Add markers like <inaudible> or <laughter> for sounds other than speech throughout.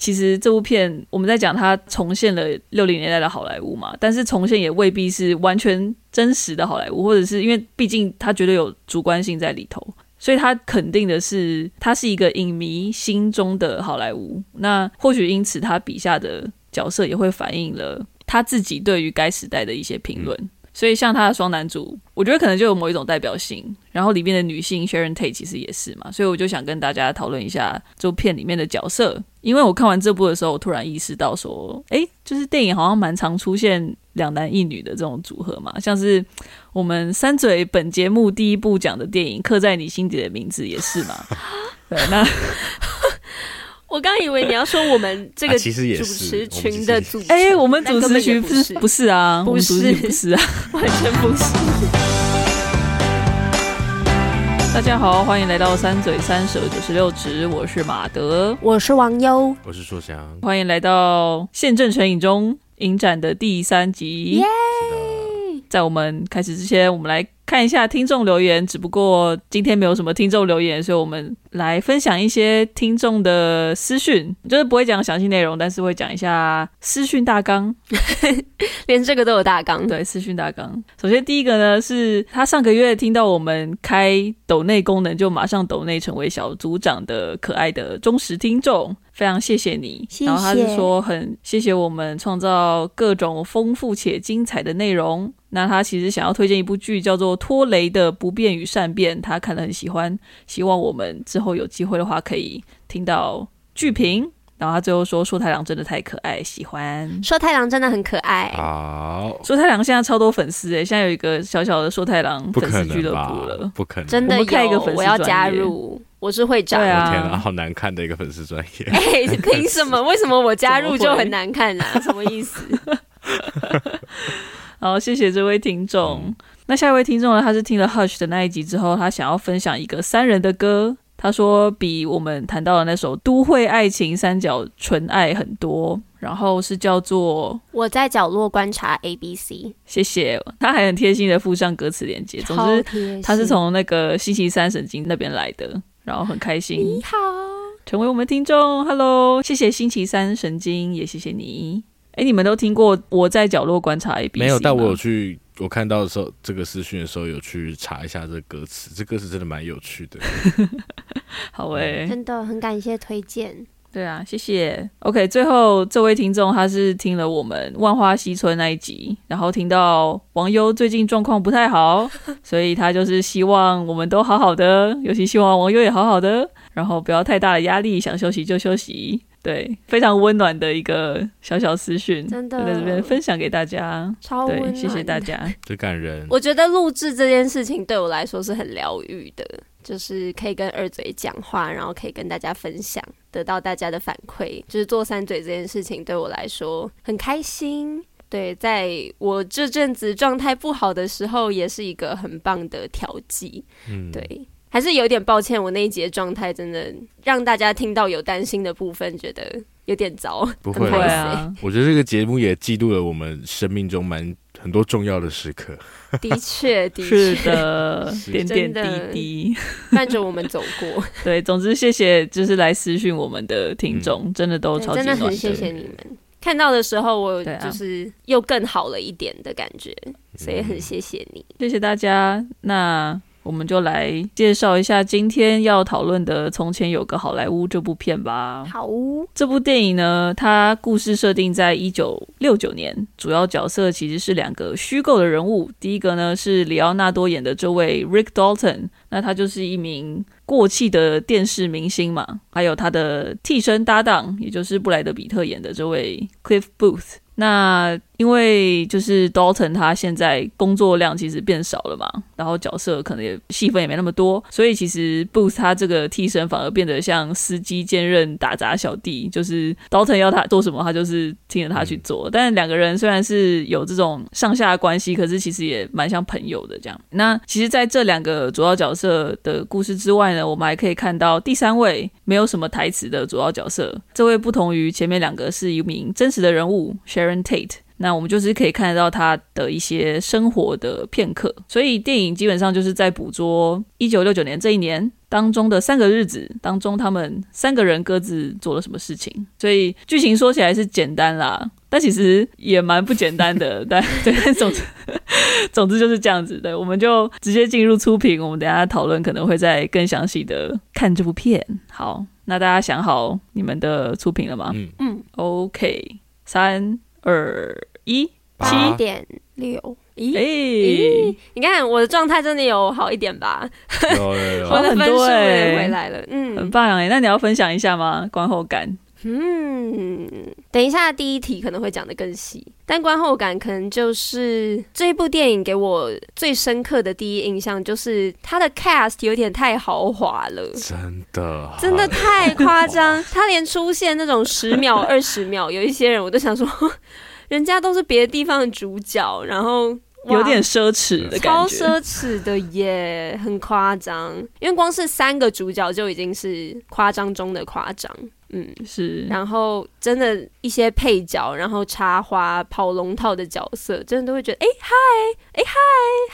其实这部片我们在讲它重现了六零年代的好莱坞嘛，但是重现也未必是完全真实的好莱坞，或者是因为毕竟它绝对有主观性在里头，所以他肯定的是他是一个影迷心中的好莱坞。那或许因此他笔下的角色也会反映了他自己对于该时代的一些评论。所以像他的双男主，我觉得可能就有某一种代表性。然后里面的女性 Sharon Tate 其实也是嘛，所以我就想跟大家讨论一下这部片里面的角色。因为我看完这部的时候，我突然意识到说，诶，就是电影好像蛮常出现两男一女的这种组合嘛，像是我们三嘴本节目第一部讲的电影《刻在你心底的名字》也是嘛。对，那。我刚以为你要说我们这个主持群的主，哎、欸，我们主持群不是不是啊，不是不是啊，完全不是。大家好，欢迎来到三嘴三舌九十六指，我是马德，我是王优，我是硕翔，欢迎来到宪政成影中影展的第三集。Yeah! 在我们开始之前，我们来。看一下听众留言，只不过今天没有什么听众留言，所以我们来分享一些听众的私讯，就是不会讲详细内容，但是会讲一下私讯大纲，<laughs> 连这个都有大纲。对，私讯大纲。首先第一个呢，是他上个月听到我们开抖内功能，就马上抖内成为小组长的可爱的忠实听众。非常谢谢你，谢谢。然后他是说很谢谢我们创造各种丰富且精彩的内容。那他其实想要推荐一部剧，叫做《拖雷的不变与善变》，他看了很喜欢，希望我们之后有机会的话可以听到剧评。然后他最后说：“说太郎真的太可爱，喜欢。说太郎真的很可爱。好，说太郎现在超多粉丝诶，现在有一个小小的说太郎粉丝俱乐部了，不可能，真的有，开一个粉丝，我要加入。”我是会长，对啊，天啊，好难看的一个粉丝专业。哎、欸，凭什么？为什么我加入就很难看呢、啊？什么意思？<laughs> 好，谢谢这位听众。嗯、那下一位听众呢？他是听了 Hush 的那一集之后，他想要分享一个三人的歌。他说比我们谈到的那首都会爱情三角纯爱很多。然后是叫做我在角落观察 A B C。谢谢，他还很贴心的附上歌词链接。总之，他是从那个星期三神经那边来的。然后很开心，你好，成为我们听众，Hello，谢谢星期三神经，也谢谢你。哎，你们都听过我在角落观察 A B C？没有，但我有去，我看到的时候，这个私讯的时候有去查一下这个歌词，这歌词真的蛮有趣的。<laughs> 好诶、欸，真的很感谢推荐。对啊，谢谢。OK，最后这位听众他是听了我们万花西村那一集，然后听到王优最近状况不太好，<laughs> 所以他就是希望我们都好好的，尤其希望王优也好好的，然后不要太大的压力，想休息就休息。对，非常温暖的一个小小私讯，真的在这边分享给大家，超温暖。谢谢大家，最感人。我觉得录制这件事情对我来说是很疗愈的。就是可以跟二嘴讲话，然后可以跟大家分享，得到大家的反馈。就是做三嘴这件事情对我来说很开心。对，在我这阵子状态不好的时候，也是一个很棒的调剂。嗯，对，还是有点抱歉，我那一集的状态真的让大家听到有担心的部分，觉得有点糟。不会啊，我觉得这个节目也记录了我们生命中蛮。很多重要的时刻，<laughs> 的确，的确是的，<laughs> 点点滴滴伴着我们走过。<laughs> 对，总之谢谢，就是来私讯我们的听众，嗯、真的都超级很谢谢你们。看到的时候，我就是又更好了一点的感觉，啊、所以很谢谢你，谢谢大家。那。我们就来介绍一下今天要讨论的《从前有个好莱坞》这部片吧。好，这部电影呢，它故事设定在一九六九年，主要角色其实是两个虚构的人物。第一个呢是里奥纳多演的这位 Rick Dalton，那他就是一名过气的电视明星嘛。还有他的替身搭档，也就是布莱德比特演的这位 Cliff Booth。那因为就是 Dalton 他现在工作量其实变少了嘛，然后角色可能也戏份也没那么多，所以其实 Booth 他这个替身反而变得像司机兼任打杂小弟，就是 Dalton 要他做什么，他就是听着他去做。嗯、但两个人虽然是有这种上下关系，可是其实也蛮像朋友的这样。那其实在这两个主要角色的故事之外呢，我们还可以看到第三位没有什么台词的主要角色，这位不同于前面两个是一名真实的人物 Sharon Tate。那我们就是可以看得到他的一些生活的片刻。所以电影基本上就是在捕捉一九六九年这一年当中的三个日子当中，他们三个人各自做了什么事情。所以剧情说起来是简单啦，但其实也蛮不简单的。<laughs> 但 <laughs> 对，总之总之就是这样子。对，我们就直接进入出品。我们等一下讨论可能会再更详细的看这部片。好，那大家想好你们的出品了吗？嗯嗯，OK，三二一，七点六。咦，哎、欸，你看我的状态真的有好一点吧？有有有，<laughs> 我的分数也回来了，嗯，很棒哎。那你要分享一下吗？观后感？嗯，等一下第一题可能会讲的更细，但观后感可能就是这一部电影给我最深刻的第一印象就是它的 cast 有点太豪华了，真的，真的太夸张，他连出现那种十秒、二十秒，有一些人我都想说，人家都是别的地方的主角，然后。有点奢侈的感觉，超奢侈的耶，很夸张。因为光是三个主角就已经是夸张中的夸张，嗯，是。然后真的一些配角，然后插花、跑龙套的角色，真的都会觉得，哎嗨，哎嗨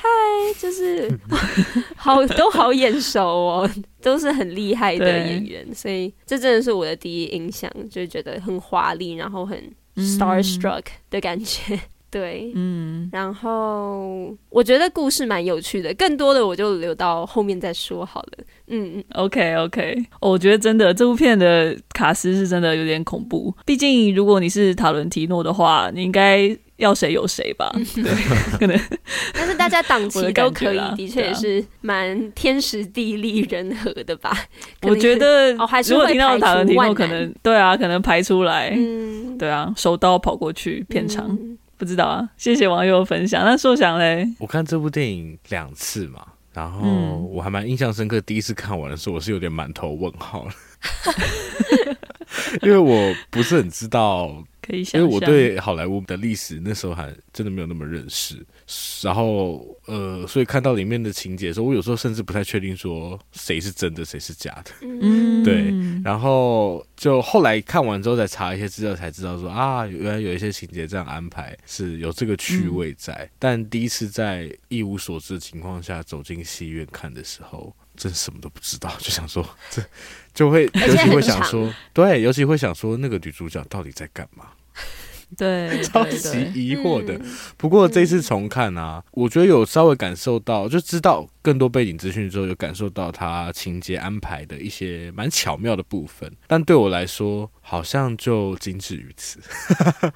嗨，就是 <laughs> 好都好眼熟哦，都是很厉害的演员，所以这真的是我的第一印象，就是觉得很华丽，然后很 starstruck 的感觉。嗯 <laughs> 对，嗯，然后我觉得故事蛮有趣的，更多的我就留到后面再说好了。嗯嗯，OK OK，我觉得真的这部片的卡斯是真的有点恐怖。毕竟如果你是塔伦提诺的话，你应该要谁有谁吧？对，<laughs> 可能。但是大家档期都可以，的确也是蛮天时地利人和的吧？我觉得，哦，还是如果听到塔伦提诺，可能对啊，可能排出来，嗯，对啊，手刀跑过去片场。嗯不知道啊，谢谢网友分享。那硕想嘞？我看这部电影两次嘛，然后我还蛮印象深刻。第一次看完的时候，我是有点满头问号 <laughs> <laughs> 因为我不是很知道，<laughs> 可以想，因为我对好莱坞的历史那时候还真的没有那么认识。然后，呃，所以看到里面的情节的时候，我有时候甚至不太确定说谁是真的，谁是假的。嗯，对。然后就后来看完之后再查一些资料，才知道说啊，原来有一些情节这样安排是有这个趣味在。嗯、但第一次在一无所知的情况下走进戏院看的时候，真什么都不知道，就想说这就会，尤其会想说，对，尤其会想说那个女主角到底在干嘛。<laughs> <laughs> 对，超级疑惑的。不过这次重看啊，我觉得有稍微感受到，就知道更多背景资讯之后，有感受到他情节安排的一些蛮巧妙的部分。但对我来说，好像就仅止于此。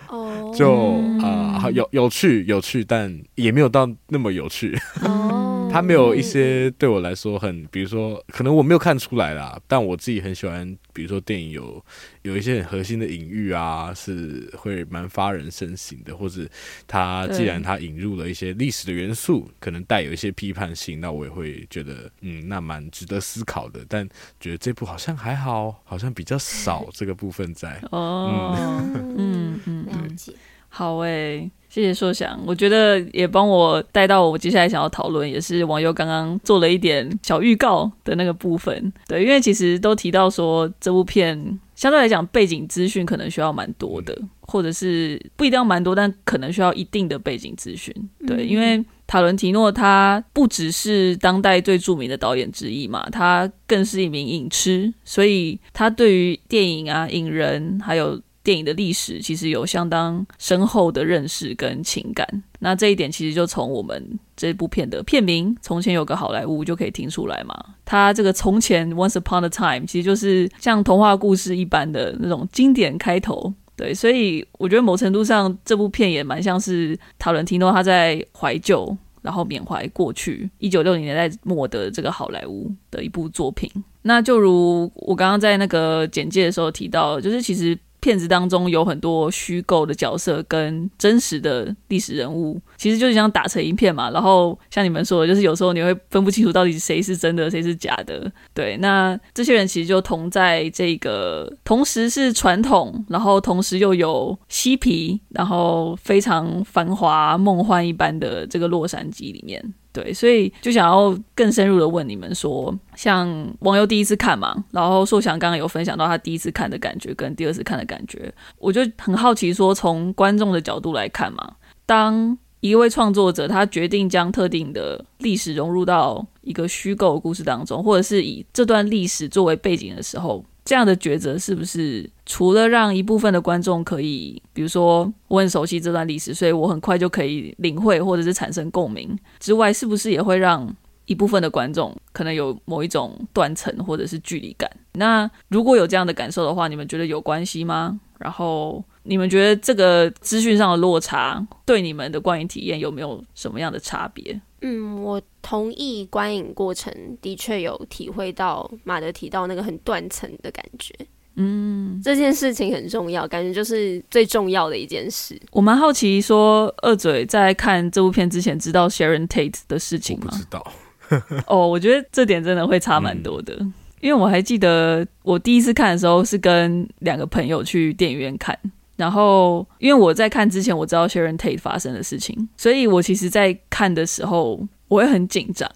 哦，<laughs> 就啊、呃，有有趣有趣，但也没有到那么有趣。哦，他没有一些对我来说很，比如说，可能我没有看出来啦，但我自己很喜欢。比如说电影有有一些很核心的隐喻啊，是会蛮发人深省的，或者他既然他引入了一些历史的元素，可能带有一些批判性，那我也会觉得嗯，那蛮值得思考的。但觉得这部好像还好，好像比较少这个部分在。哦，嗯嗯，了解。好诶、欸，谢谢硕翔，我觉得也帮我带到我接下来想要讨论，也是网友刚刚做了一点小预告的那个部分。对，因为其实都提到说这部片相对来讲背景资讯可能需要蛮多的，或者是不一定要蛮多，但可能需要一定的背景资讯。对，因为塔伦提诺他不只是当代最著名的导演之一嘛，他更是一名影痴，所以他对于电影啊、影人还有。电影的历史其实有相当深厚的认识跟情感，那这一点其实就从我们这部片的片名《从前有个好莱坞》就可以听出来嘛。它这个“从前 ”（Once upon a time） 其实就是像童话故事一般的那种经典开头。对，所以我觉得某程度上这部片也蛮像是塔伦提诺他在怀旧，然后缅怀过去一九六零年代末的这个好莱坞的一部作品。那就如我刚刚在那个简介的时候提到，就是其实。片子当中有很多虚构的角色跟真实的历史人物，其实就是像打成一片嘛。然后像你们说的，就是有时候你会分不清楚到底谁是真的，谁是假的。对，那这些人其实就同在这个同时是传统，然后同时又有嬉皮，然后非常繁华梦幻一般的这个洛杉矶里面。对，所以就想要更深入的问你们说，像网友第一次看嘛，然后硕翔刚刚有分享到他第一次看的感觉跟第二次看的感觉，我就很好奇说，从观众的角度来看嘛，当一位创作者他决定将特定的历史融入到一个虚构故事当中，或者是以这段历史作为背景的时候。这样的抉择是不是除了让一部分的观众可以，比如说我很熟悉这段历史，所以我很快就可以领会或者是产生共鸣之外，是不是也会让一部分的观众可能有某一种断层或者是距离感？那如果有这样的感受的话，你们觉得有关系吗？然后你们觉得这个资讯上的落差对你们的观影体验有没有什么样的差别？嗯，我同意观影过程的确有体会到马德提到那个很断层的感觉。嗯，这件事情很重要，感觉就是最重要的一件事。我蛮好奇，说二嘴在看这部片之前知道 Sharon Tate 的事情吗？不知道。<laughs> 哦，我觉得这点真的会差蛮多的，嗯，因为我还记得我第一次看的时候是跟两个朋友去电影院看。然后，因为我在看之前我知道 Sharon Tate 发生的事情，所以我其实，在看的时候我会很紧张，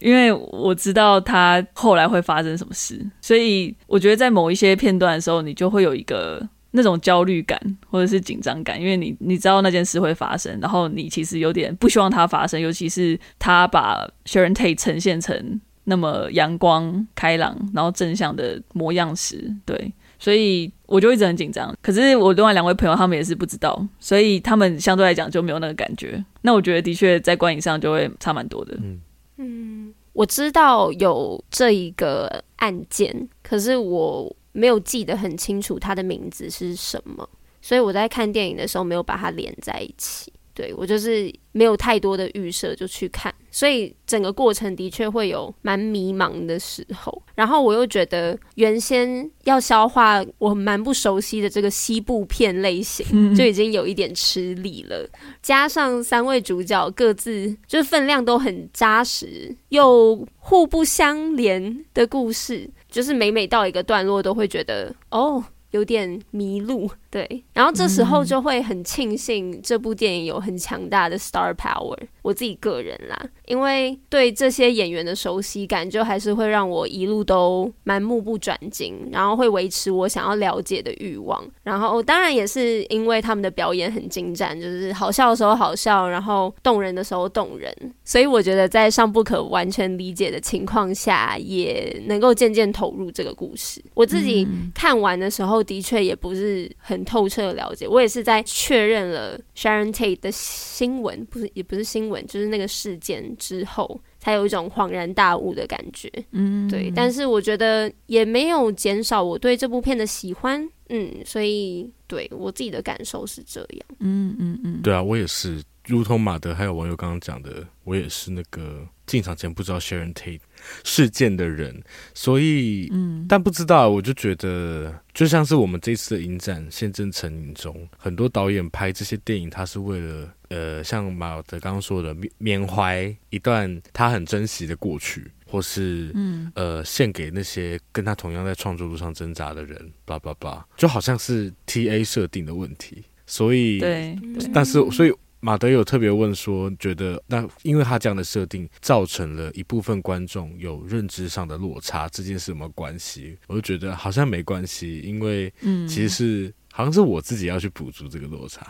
因为我知道他后来会发生什么事，所以我觉得在某一些片段的时候，你就会有一个那种焦虑感或者是紧张感，因为你你知道那件事会发生，然后你其实有点不希望它发生，尤其是他把 Sharon Tate 呈现成那么阳光、开朗，然后正向的模样时，对。所以我就一直很紧张，可是我另外两位朋友他们也是不知道，所以他们相对来讲就没有那个感觉。那我觉得的确在观影上就会差蛮多的。嗯嗯，我知道有这一个案件，可是我没有记得很清楚它的名字是什么，所以我在看电影的时候没有把它连在一起。对，我就是没有太多的预设就去看，所以整个过程的确会有蛮迷茫的时候。然后我又觉得原先要消化我蛮不熟悉的这个西部片类型，就已经有一点吃力了。加上三位主角各自就是分量都很扎实又互不相连的故事，就是每每到一个段落都会觉得哦。有点迷路，对，然后这时候就会很庆幸这部电影有很强大的 star power。我自己个人啦，因为对这些演员的熟悉感，就还是会让我一路都蛮目不转睛，然后会维持我想要了解的欲望。然后当然也是因为他们的表演很精湛，就是好笑的时候好笑，然后动人的时候动人。所以我觉得在尚不可完全理解的情况下，也能够渐渐投入这个故事。我自己看完的时候。的确也不是很透彻的了解，我也是在确认了 Sharon Tate 的新闻，不是也不是新闻，就是那个事件之后，才有一种恍然大悟的感觉。嗯，对。但是我觉得也没有减少我对这部片的喜欢。嗯，所以对我自己的感受是这样。嗯嗯嗯，对啊，我也是，如同马德还有网友刚刚讲的，我也是那个进场前不知道 Sharon Tate 事件的人，所以，嗯，但不知道，我就觉得，就像是我们这次的影展现正成影中，很多导演拍这些电影，他是为了，呃，像马德刚刚说的，缅怀一段他很珍惜的过去，或是，嗯，呃，献给那些跟他同样在创作路上挣扎的人，叭叭叭，就好像是 TA 设定的问题，所以，对。但是，所以。马德有特别问说，觉得那因为他这样的设定，造成了一部分观众有认知上的落差，这件事有没有关系？我就觉得好像没关系，因为其实是、嗯、好像是我自己要去补足这个落差。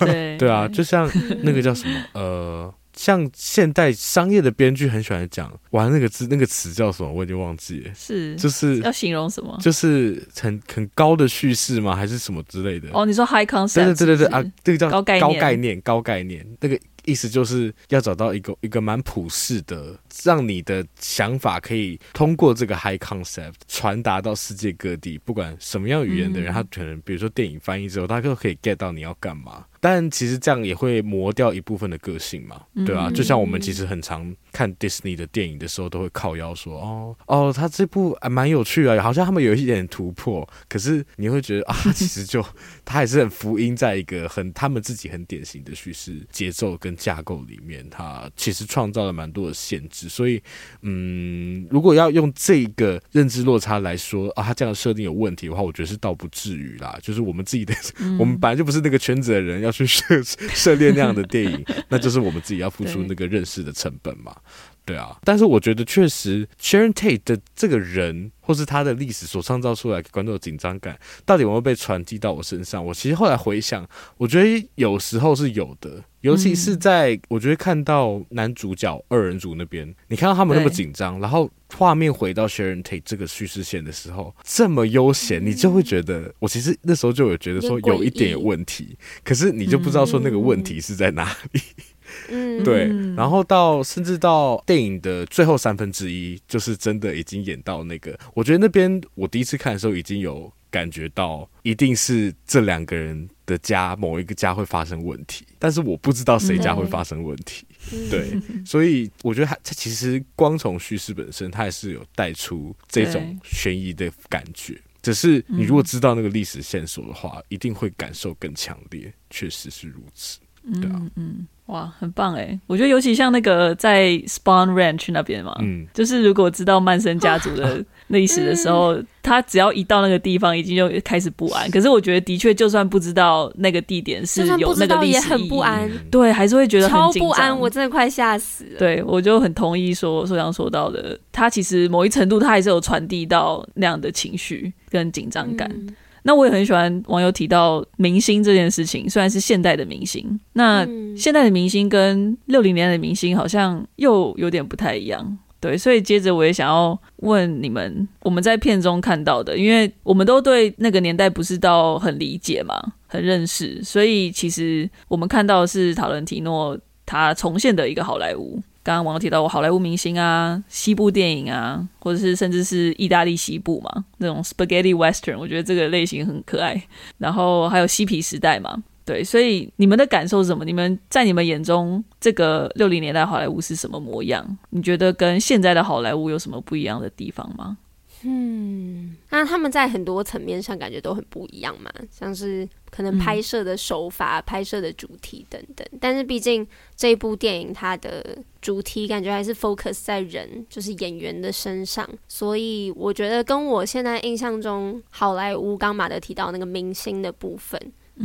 对对啊，就像那个叫什么 <laughs> 呃。像现代商业的编剧很喜欢讲，玩那个字，那个词叫什么？我已经忘记了。是，就是要形容什么？就是很很高的叙事吗？还是什么之类的？哦，你说 high concept？对对对对对啊，这个叫高概高概念，高概念那个。意思就是要找到一个一个蛮普世的，让你的想法可以通过这个 high concept 传达到世界各地，不管什么样语言的人，他可能比如说电影翻译之后，他都可以 get 到你要干嘛。但其实这样也会磨掉一部分的个性嘛，对啊，就像我们其实很常看 Disney 的电影的时候，都会靠腰说，哦哦，他这部还蛮有趣啊，好像他们有一点突破。可是你会觉得啊，其实就 <laughs> 他还是很福音，在一个很他们自己很典型的叙事节奏跟架构里面，他其实创造了蛮多的限制。所以，嗯，如果要用这个认知落差来说啊，他这样的设定有问题的话，我觉得是倒不至于啦。就是我们自己的，我们本来就不是那个圈子的人要。去涉涉猎那样的电影，<laughs> 那就是我们自己要付出那个认识的成本嘛。对啊，但是我觉得确实，Sharon Tate 的这个人，或是他的历史所创造出来给观众的紧张感，到底有没有被传递到我身上？我其实后来回想，我觉得有时候是有的，尤其是在我觉得看到男主角二人组那边，你看到他们那么紧张，然后画面回到 Sharon Tate 这个叙事线的时候，这么悠闲，你就会觉得，我其实那时候就有觉得说有一点问题，可是你就不知道说那个问题是在哪里。嗯，对，然后到甚至到电影的最后三分之一，就是真的已经演到那个，我觉得那边我第一次看的时候已经有感觉到，一定是这两个人的家某一个家会发生问题，但是我不知道谁家会发生问题。嗯、对，所以我觉得它它其实光从叙事本身，它也是有带出这种悬疑的感觉。只是你如果知道那个历史线索的话，一定会感受更强烈。确实是如此。对啊，嗯嗯。哇，很棒哎！我觉得尤其像那个在 Spawn Ranch 那边嘛，嗯，就是如果知道曼森家族的 <laughs> 历史的时候，嗯、他只要一到那个地方，已经就开始不安。可是我觉得，的确，就算不知道那个地点是有那个历史意义，也很不安，对，还是会觉得很，超不安。我真的快吓死了。对，我就很同意说说想说到的，他其实某一程度，他还是有传递到那样的情绪跟紧张感。嗯那我也很喜欢网友提到明星这件事情，虽然是现代的明星，那现代的明星跟六零年代的明星好像又有点不太一样，对，所以接着我也想要问你们，我们在片中看到的，因为我们都对那个年代不是到很理解嘛，很认识，所以其实我们看到的是塔伦提诺他重现的一个好莱坞。刚刚网友提到过好莱坞明星啊，西部电影啊，或者是甚至是意大利西部嘛，那种 spaghetti western，我觉得这个类型很可爱。然后还有嬉皮时代嘛，对，所以你们的感受是什么？你们在你们眼中，这个六零年代好莱坞是什么模样？你觉得跟现在的好莱坞有什么不一样的地方吗？嗯，那他们在很多层面上感觉都很不一样嘛，像是可能拍摄的手法、嗯、拍摄的主题等等。但是毕竟这部电影它的主题感觉还是 focus 在人，就是演员的身上，所以我觉得跟我现在印象中好莱坞刚马德提到那个明星的部分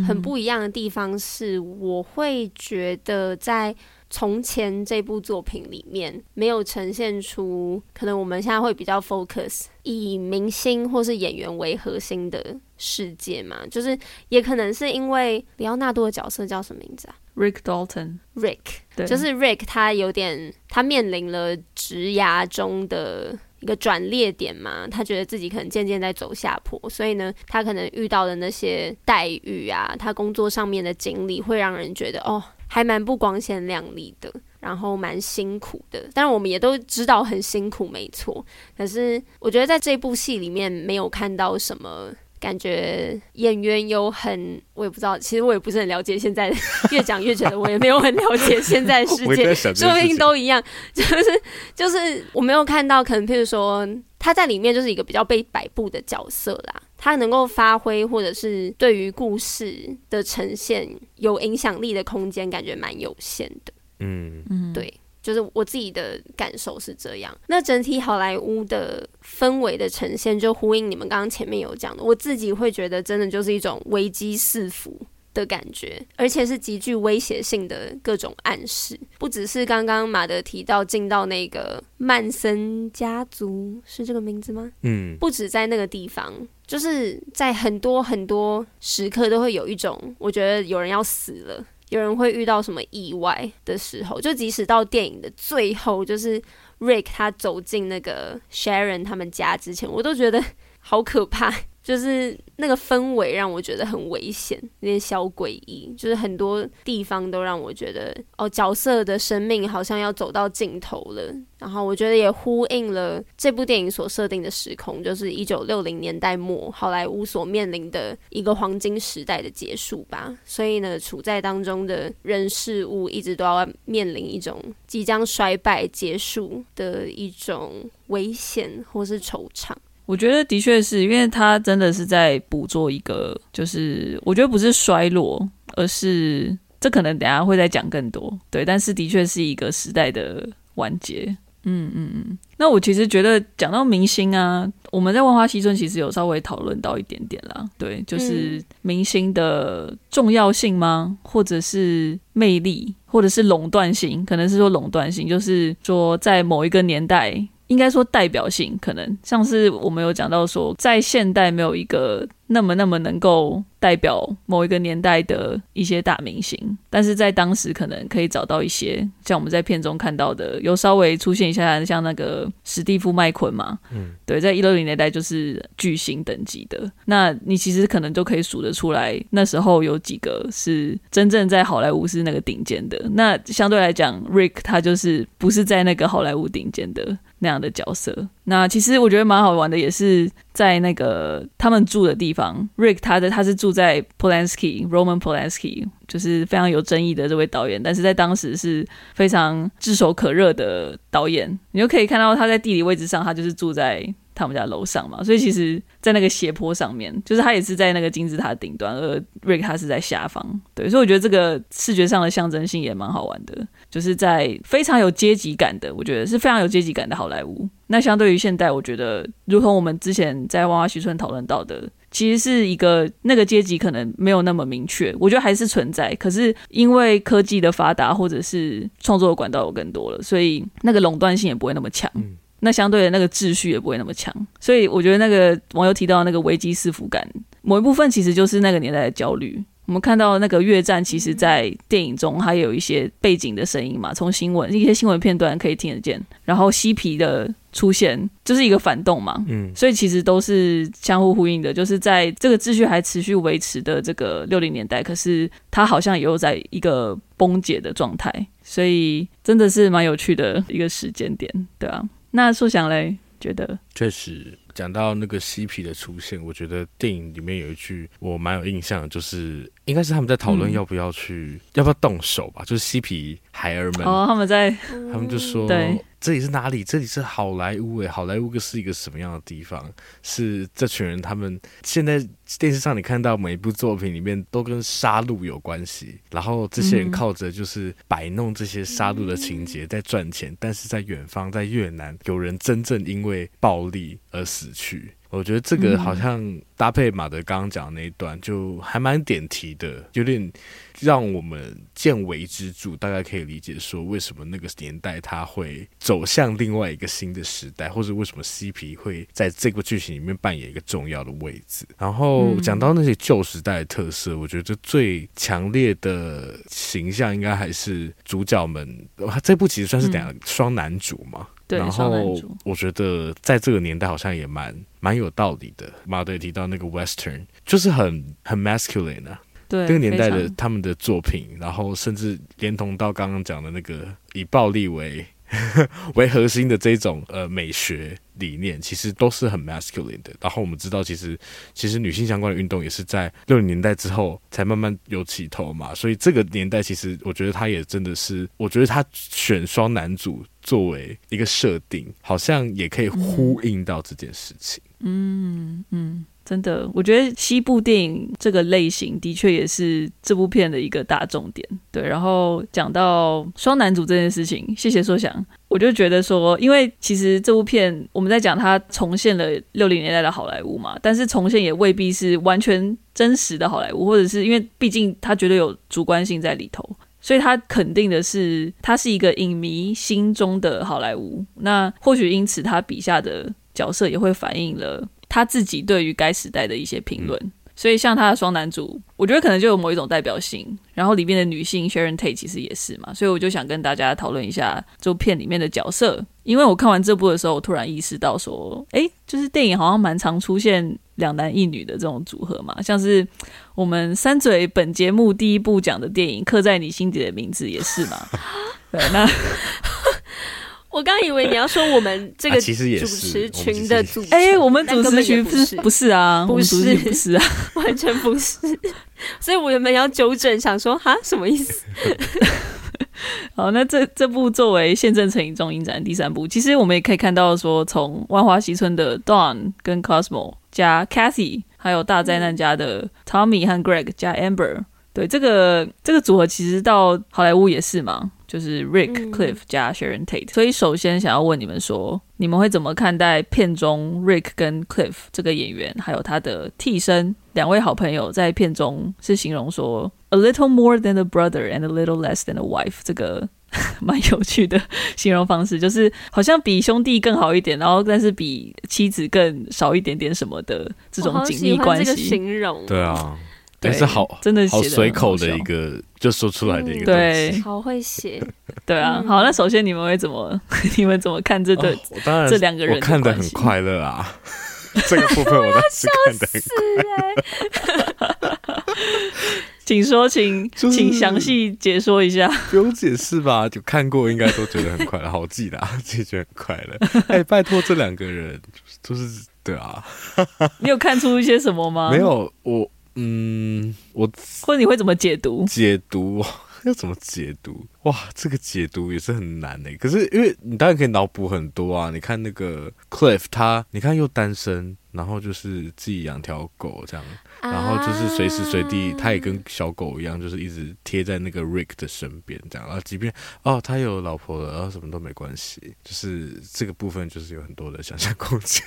很不一样的地方是，我会觉得在。从前这部作品里面没有呈现出可能我们现在会比较 focus 以明星或是演员为核心的世界嘛，就是也可能是因为里奥纳多的角色叫什么名字啊？Rick Dalton。Rick，对，就是 Rick，他有点他面临了职涯中的一个转捩点嘛，他觉得自己可能渐渐在走下坡，所以呢，他可能遇到的那些待遇啊，他工作上面的经历会让人觉得哦。还蛮不光鲜亮丽的，然后蛮辛苦的。但是，我们也都知道很辛苦，没错。可是，我觉得在这部戏里面没有看到什么感觉，演员有很……我也不知道，其实我也不是很了解。现在越讲越觉得我也没有很了解现在世界，<laughs> 说不定都一样。就是就是，我没有看到，可能譬如说他在里面就是一个比较被摆布的角色啦。他能够发挥，或者是对于故事的呈现有影响力的空间，感觉蛮有限的。嗯嗯，对，就是我自己的感受是这样。那整体好莱坞的氛围的呈现，就呼应你们刚刚前面有讲的，我自己会觉得，真的就是一种危机四伏。的感觉，而且是极具威胁性的各种暗示，不只是刚刚马德提到进到那个曼森家族是这个名字吗？嗯，不止在那个地方，就是在很多很多时刻都会有一种，我觉得有人要死了，有人会遇到什么意外的时候，就即使到电影的最后，就是 Rick 他走进那个 Sharon 他们家之前，我都觉得好可怕。就是那个氛围让我觉得很危险，有点小诡异。就是很多地方都让我觉得，哦，角色的生命好像要走到尽头了。然后我觉得也呼应了这部电影所设定的时空，就是一九六零年代末好莱坞所面临的一个黄金时代的结束吧。所以呢，处在当中的人事物一直都要面临一种即将衰败结束的一种危险或是惆怅。我觉得的确是因为他真的是在捕捉一个，就是我觉得不是衰落，而是这可能等下会再讲更多。对，但是的确是一个时代的完结。嗯嗯嗯。那我其实觉得讲到明星啊，我们在《万花嬉春》其实有稍微讨论到一点点啦。对，就是明星的重要性吗？或者是魅力，或者是垄断性？可能是说垄断性，就是说在某一个年代。应该说代表性，可能像是我们有讲到说，在现代没有一个那么那么能够代表某一个年代的一些大明星，但是在当时可能可以找到一些，像我们在片中看到的，有稍微出现一下，像那个史蒂夫麦昆嘛，嗯，对，在一六零年代就是巨星等级的，那你其实可能就可以数得出来，那时候有几个是真正在好莱坞是那个顶尖的，那相对来讲，Rick 他就是不是在那个好莱坞顶尖的。那样的角色，那其实我觉得蛮好玩的，也是在那个他们住的地方，Rick 他的他是住在 Polanski Roman Polanski，就是非常有争议的这位导演，但是在当时是非常炙手可热的导演，你就可以看到他在地理位置上，他就是住在。他们家楼上嘛，所以其实，在那个斜坡上面，就是他也是在那个金字塔顶端，而 Rick 他是在下方，对，所以我觉得这个视觉上的象征性也蛮好玩的，就是在非常有阶级感的，我觉得是非常有阶级感的好莱坞。那相对于现代，我觉得，如同我们之前在《万花嬉春》讨论到的，其实是一个那个阶级可能没有那么明确，我觉得还是存在，可是因为科技的发达，或者是创作的管道有更多了，所以那个垄断性也不会那么强。那相对的那个秩序也不会那么强，所以我觉得那个网友提到那个危机四伏感，某一部分其实就是那个年代的焦虑。我们看到那个越战，其实在电影中还有一些背景的声音嘛，从新闻一些新闻片段可以听得见。然后嬉皮的出现就是一个反动嘛，嗯，所以其实都是相互呼应的。就是在这个秩序还持续维持的这个六零年代，可是它好像也有在一个崩解的状态，所以真的是蛮有趣的一个时间点，对啊。那素想嘞，觉得确实讲到那个嬉皮的出现，我觉得电影里面有一句我蛮有印象的，就是应该是他们在讨论要不要去，嗯、要不要动手吧，就是嬉皮孩儿们哦，他们在，他们就说对。这里是哪里？这里是好莱坞诶，好莱坞是一个什么样的地方？是这群人他们现在电视上你看到每一部作品里面都跟杀戮有关系，然后这些人靠着就是摆弄这些杀戮的情节在赚钱，但是在远方，在越南有人真正因为暴力而死去。我觉得这个好像搭配马德刚刚讲的那一段，就还蛮点题的，有点让我们见微知著，大概可以理解说为什么那个年代它会走向另外一个新的时代，或者为什么 CP 会在这个剧情里面扮演一个重要的位置。然后讲到那些旧时代的特色，我觉得最强烈的形象应该还是主角们。这部其实算是两个双男主嘛。对，然后我觉得在这个年代好像也蛮蛮有道理的。马德也提到那个 Western，就是很很 masculine 啊。对，那个年代的他们的作品，然后甚至连同到刚刚讲的那个以暴力为 <laughs> 为核心的这种呃美学理念，其实都是很 masculine 的。然后我们知道，其实其实女性相关的运动也是在六零年代之后才慢慢有起头嘛。所以这个年代，其实我觉得他也真的是，我觉得他选双男主作为一个设定，好像也可以呼应到这件事情。嗯嗯。真的，我觉得西部电影这个类型的确也是这部片的一个大重点。对，然后讲到双男主这件事情，谢谢硕翔。我就觉得说，因为其实这部片我们在讲它重现了六零年代的好莱坞嘛，但是重现也未必是完全真实的好莱坞，或者是因为毕竟它绝对有主观性在里头，所以它肯定的是它是一个影迷心中的好莱坞。那或许因此他笔下的角色也会反映了。他自己对于该时代的一些评论，所以像他的双男主，我觉得可能就有某一种代表性。然后里面的女性 Sharon Tate 其实也是嘛，所以我就想跟大家讨论一下这部片里面的角色。因为我看完这部的时候，我突然意识到说，诶，就是电影好像蛮常出现两男一女的这种组合嘛，像是我们三嘴本节目第一部讲的电影《刻在你心底的名字》也是嘛。对，那。我刚以为你要说我们这个主持群的主，哎，我们主持群不是不是啊，不是不是啊，<laughs> 完全不是。所以我原本要纠正，想说哈什么意思？<laughs> 好，那这这部作为宪政成影中影展第三部，其实我们也可以看到说，从万花嬉春的 Dawn 跟 Cosmo 加 Cathy，还有大灾难家的 Tommy 和 Greg 加 Amber，对这个这个组合，其实到好莱坞也是嘛。就是 Rick、嗯、Cliff 加 Sharon Tate。所以首先想要问你们说，你们会怎么看待片中 Rick 跟 Cliff 这个演员，还有他的替身两位好朋友在片中是形容说 a little more than a brother and a little less than a wife 这个。<laughs> 蛮有趣的形容方式，就是好像比兄弟更好一点，然后但是比妻子更少一点点什么的这种紧密关系。形容对啊，但是好真的好随口的一个就说出来的一个东西，好会写。<laughs> 对啊，好，那首先你们会怎么？<laughs> 你们怎么看这对？我当然这两个人我看的很快乐啊。<laughs> 这个部分我当时看的很快乐。请说，请、就是、请详细解说一下。不用解释吧？就看过，应该都觉得很快乐，好记的，自己觉得很快乐。哎、欸，拜托，这两个人都、就是对啊。你有看出一些什么吗？没有，我嗯，我或者你会怎么解读？解读 <laughs> 要怎么解读？哇，这个解读也是很难的。可是因为你当然可以脑补很多啊。你看那个 Cliff，他你看又单身，然后就是自己养条狗这样。然后就是随时随地，他也跟小狗一样，就是一直贴在那个 Rick 的身边，这样。然后即便哦，他有老婆了，然后什么都没关系，就是这个部分就是有很多的想象空间。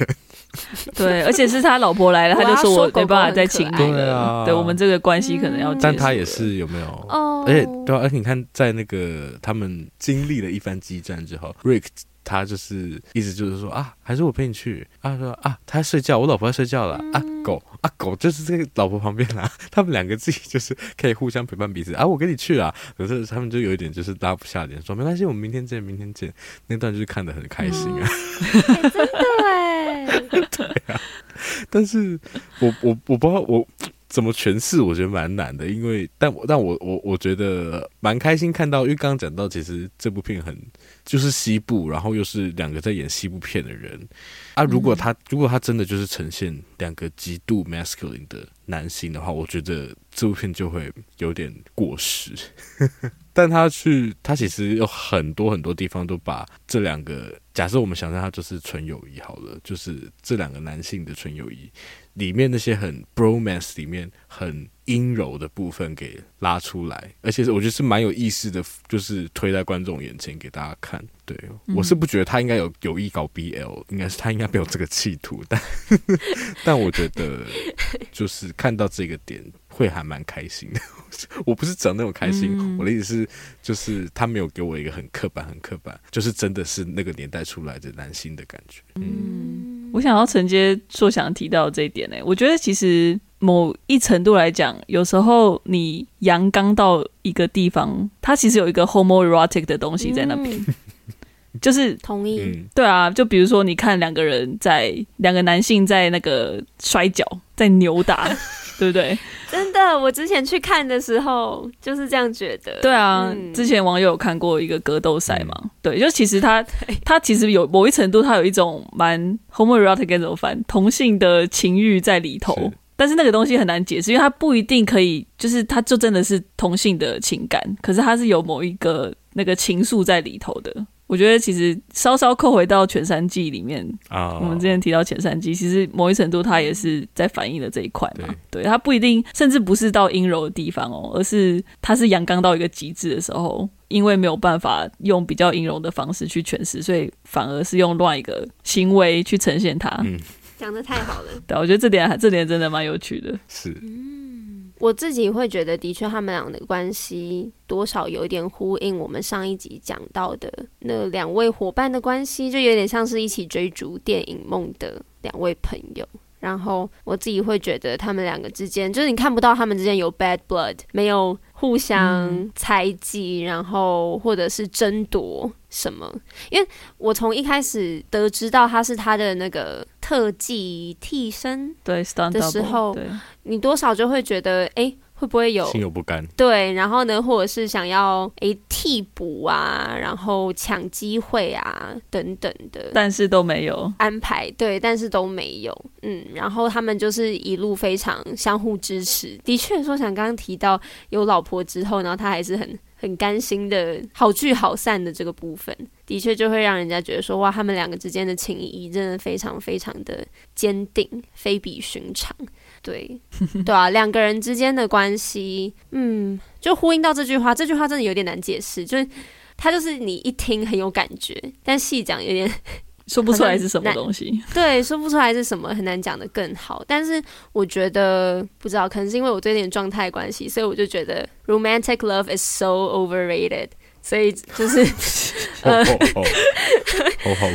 <laughs> 对，而且是他老婆来了，他就说我没办法再亲你了。对我们这个关系可能要。但他也是有没有？哦，而且对啊，而且你看，在那个他们经历了一番激战之后，Rick。他就是意思就是说啊，还是我陪你去啊？说啊，他在睡觉，我老婆要睡觉了啊。狗啊，狗就是这个老婆旁边啦，<laughs> 他们两个自己就是可以互相陪伴彼此啊。我跟你去啊，可是他们就有一点就是拉不下脸，说没关系，我们明天见，明天见。那段就是看得很开心啊，嗯欸、真的哎，<laughs> 对啊。但是我我我不知道我。怎么诠释？我觉得蛮难的，因为但我但我我我觉得蛮开心看到，因为刚刚讲到，其实这部片很就是西部，然后又是两个在演西部片的人啊。如果他如果他真的就是呈现两个极度 masculine 的男性的话，我觉得这部片就会有点过时。<laughs> 但他去他其实有很多很多地方都把这两个假设我们想象他就是纯友谊好了，就是这两个男性的纯友谊。里面那些很 bromance 里面很阴柔的部分给拉出来，而且我觉得是蛮有意思的，就是推在观众眼前给大家看。对，我是不觉得他应该有有意搞 BL，应该是他应该没有这个企图，<laughs> 但 <laughs> 但我觉得 <laughs> 就是看到这个点会还蛮开心的。我不是讲那种开心，嗯、我的意思是就是他没有给我一个很刻板、很刻板，就是真的是那个年代出来的男性的感觉。嗯。我想要承接硕想提到这一点呢、我觉得其实某一程度来讲，有时候你阳刚到一个地方，它其实有一个 homoerotic 的东西在那边，就是同意，对啊，就比如说你看两个人在两个男性在那个摔跤，在扭打。<laughs> 对不对？真的，我之前去看的时候就是这样觉得。对啊，嗯、之前网友有看过一个格斗赛嘛？嗯、对，就其实他 <laughs> 他其实有某一程度，他有一种蛮 homoerotic 怎么翻同性的情欲在里头，但是那个东西很难解释，因为它不一定可以，就是它就真的是同性的情感，可是它是有某一个那个情愫在里头的。我觉得其实稍稍扣回到《全山记》里面啊，oh. 我们之前提到《全山记》，其实某一程度它也是在反映了这一块嘛。对，它不一定，甚至不是到阴柔的地方哦，而是它是阳刚到一个极致的时候，因为没有办法用比较阴柔的方式去诠释，所以反而是用另外一个行为去呈现它。嗯，讲的太好了。对，我觉得这点这点真的蛮有趣的。是。我自己会觉得，的确，他们俩的关系多少有点呼应我们上一集讲到的那两位伙伴的关系，就有点像是一起追逐电影梦的两位朋友。然后我自己会觉得，他们两个之间，就是你看不到他们之间有 bad blood，没有互相猜忌，然后或者是争夺什么。因为我从一开始得知到他是他的那个特技替身对的时候，你多少就会觉得，哎。会不会有心有不甘？对，然后呢，或者是想要诶替补啊，然后抢机会啊等等的，但是都没有安排。对，但是都没有。嗯，然后他们就是一路非常相互支持。的确，说想刚刚提到有老婆之后，然后他还是很很甘心的好聚好散的这个部分，的确就会让人家觉得说哇，他们两个之间的情谊真的非常非常的坚定，非比寻常。对，对啊，两个人之间的关系，嗯，就呼应到这句话。这句话真的有点难解释，就是它就是你一听很有感觉，但细讲有点说不出来是什么东西。对，说不出来是什么，很难讲的更好。但是我觉得不知道，可能是因为我最近状态关系，所以我就觉得 romantic love is so overrated。所以就是呃，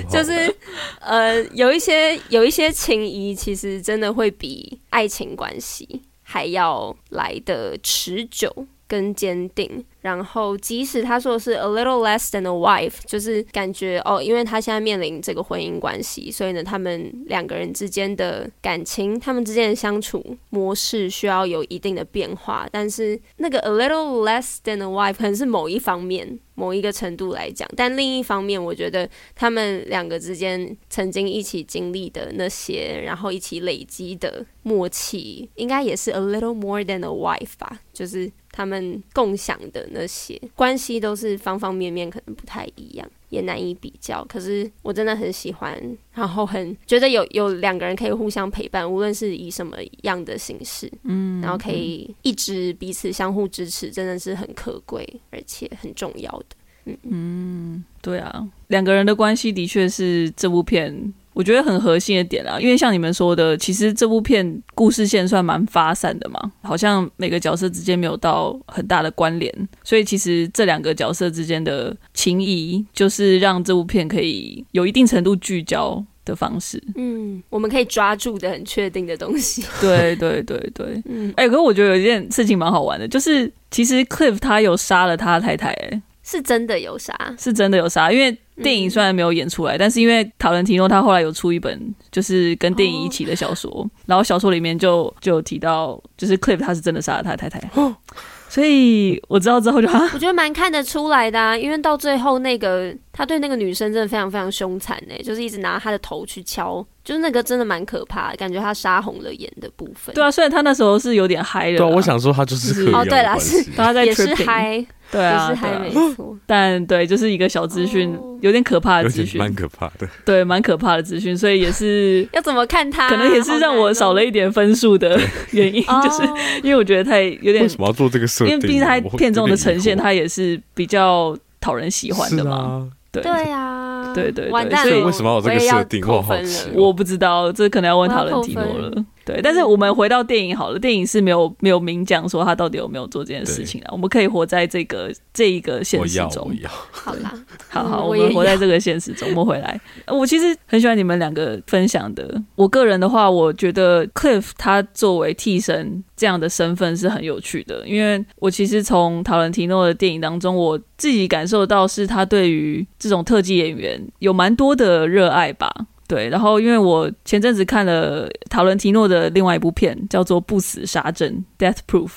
就是呃，有一些有一些情谊，其实真的会比爱情关系还要来的持久跟坚定。然后，即使他说的是 a little less than a wife，就是感觉哦，因为他现在面临这个婚姻关系，所以呢，他们两个人之间的感情，他们之间的相处模式需要有一定的变化。但是，那个 a little less than a wife 可能是某一方面、某一个程度来讲，但另一方面，我觉得他们两个之间曾经一起经历的那些，然后一起累积的默契，应该也是 a little more than a wife 吧，就是。他们共享的那些关系都是方方面面可能不太一样，也难以比较。可是我真的很喜欢，然后很觉得有有两个人可以互相陪伴，无论是以什么样的形式，嗯，然后可以一直彼此相互支持，真的是很可贵而且很重要的。嗯嗯，对啊，两个人的关系的确是这部片。我觉得很核心的点啦，因为像你们说的，其实这部片故事线算蛮发散的嘛，好像每个角色之间没有到很大的关联，所以其实这两个角色之间的情谊，就是让这部片可以有一定程度聚焦的方式。嗯，我们可以抓住的很确定的东西。<laughs> 对对对对，嗯，哎、欸，可是我觉得有一件事情蛮好玩的，就是其实 Cliff 他有杀了他的太太、欸，哎，是真的有杀，是真的有杀，因为。电影虽然没有演出来，嗯、但是因为塔伦提诺他后来有出一本就是跟电影一起的小说，哦、然后小说里面就就有提到，就是 Cliff 他是真的杀了他的太太，哦、<laughs> 所以我知道之后就，我觉得蛮看得出来的啊，因为到最后那个他对那个女生真的非常非常凶残呢，就是一直拿他的头去敲，就是那个真的蛮可怕的，感觉他杀红了眼的部分。对啊，虽然他那时候是有点嗨的，对、啊，我想说他就是哦，对啦，是他在也是嗨。对啊，是嗨没错，<laughs> 但对，就是一个小资讯，有点可怕的资讯，蛮可怕的，对，蛮可怕的资讯，所以也是 <laughs> 要怎么看他，可能也是让我少了一点分数的 <laughs> 原因，就是因为我觉得太有点为什么要做这个设定？因为毕竟他片中的呈现，他也是比较讨人喜欢的嘛，对。对呀，对对对，所以为什么要有这个设定？我好奇，我不知道，这可能要问塔伦提诺了。对，但是我们回到电影好了，电影是没有没有明讲说他到底有没有做这件事情啊。我们可以活在这个这一个现实中。好啦，好 <laughs> 好，我们活在这个现实中。我们回来，我其实很喜欢你们两个分享的。我个人的话，我觉得 Cliff 他作为替身这样的身份是很有趣的，因为我其实从塔伦提诺的电影当中，我自己感受到是他对于这种特技演员有蛮多的热爱吧。对，然后因为我前阵子看了塔伦提诺的另外一部片，叫做《不死杀阵》（Death Proof），